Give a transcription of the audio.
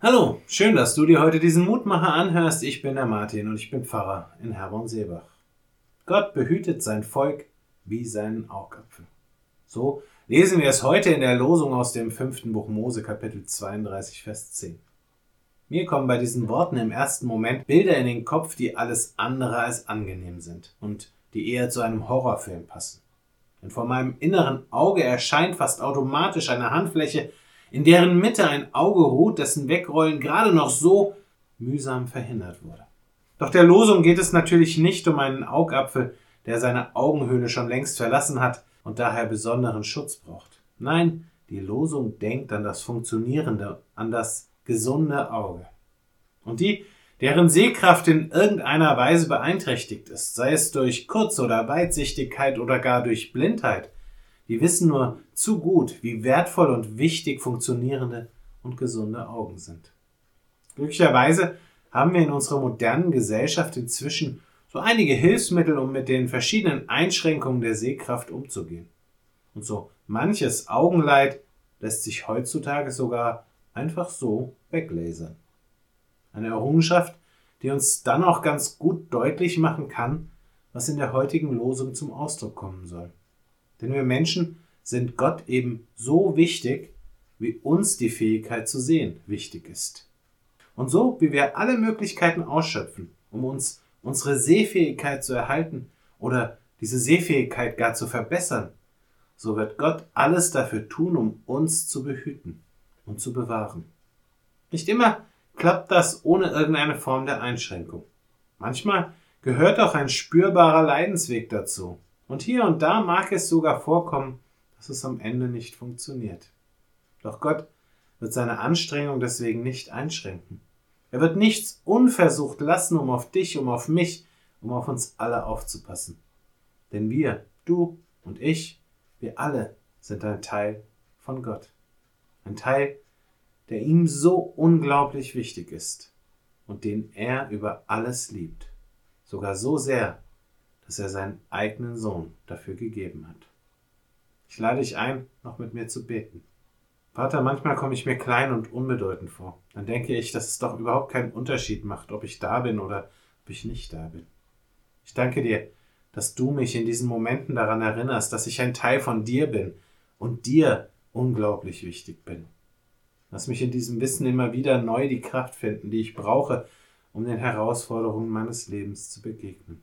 Hallo, schön, dass du dir heute diesen Mutmacher anhörst. Ich bin der Martin und ich bin Pfarrer in Herborn-Seebach. Gott behütet sein Volk wie seinen Augapfel. So lesen wir es heute in der Losung aus dem fünften Buch Mose, Kapitel 32, Vers 10. Mir kommen bei diesen Worten im ersten Moment Bilder in den Kopf, die alles andere als angenehm sind und die eher zu einem Horrorfilm passen. Denn vor meinem inneren Auge erscheint fast automatisch eine Handfläche, in deren Mitte ein Auge ruht, dessen Wegrollen gerade noch so mühsam verhindert wurde. Doch der Losung geht es natürlich nicht um einen Augapfel, der seine Augenhöhle schon längst verlassen hat und daher besonderen Schutz braucht. Nein, die Losung denkt an das funktionierende, an das gesunde Auge. Und die, deren Sehkraft in irgendeiner Weise beeinträchtigt ist, sei es durch Kurz- oder Weitsichtigkeit oder gar durch Blindheit, die wissen nur zu gut, wie wertvoll und wichtig funktionierende und gesunde Augen sind. Glücklicherweise haben wir in unserer modernen Gesellschaft inzwischen so einige Hilfsmittel, um mit den verschiedenen Einschränkungen der Sehkraft umzugehen. Und so manches Augenleid lässt sich heutzutage sogar einfach so weglasern. Eine Errungenschaft, die uns dann auch ganz gut deutlich machen kann, was in der heutigen Losung zum Ausdruck kommen soll. Denn wir Menschen sind Gott eben so wichtig, wie uns die Fähigkeit zu sehen wichtig ist. Und so, wie wir alle Möglichkeiten ausschöpfen, um uns unsere Sehfähigkeit zu erhalten oder diese Sehfähigkeit gar zu verbessern, so wird Gott alles dafür tun, um uns zu behüten und zu bewahren. Nicht immer klappt das ohne irgendeine Form der Einschränkung. Manchmal gehört auch ein spürbarer Leidensweg dazu. Und hier und da mag es sogar vorkommen, dass es am Ende nicht funktioniert. Doch Gott wird seine Anstrengung deswegen nicht einschränken. Er wird nichts unversucht lassen, um auf dich, um auf mich, um auf uns alle aufzupassen. Denn wir, du und ich, wir alle sind ein Teil von Gott. Ein Teil, der ihm so unglaublich wichtig ist und den er über alles liebt. Sogar so sehr, dass er seinen eigenen Sohn dafür gegeben hat. Ich lade dich ein, noch mit mir zu beten. Vater, manchmal komme ich mir klein und unbedeutend vor. Dann denke ich, dass es doch überhaupt keinen Unterschied macht, ob ich da bin oder ob ich nicht da bin. Ich danke dir, dass du mich in diesen Momenten daran erinnerst, dass ich ein Teil von dir bin und dir unglaublich wichtig bin. Lass mich in diesem Wissen immer wieder neu die Kraft finden, die ich brauche, um den Herausforderungen meines Lebens zu begegnen.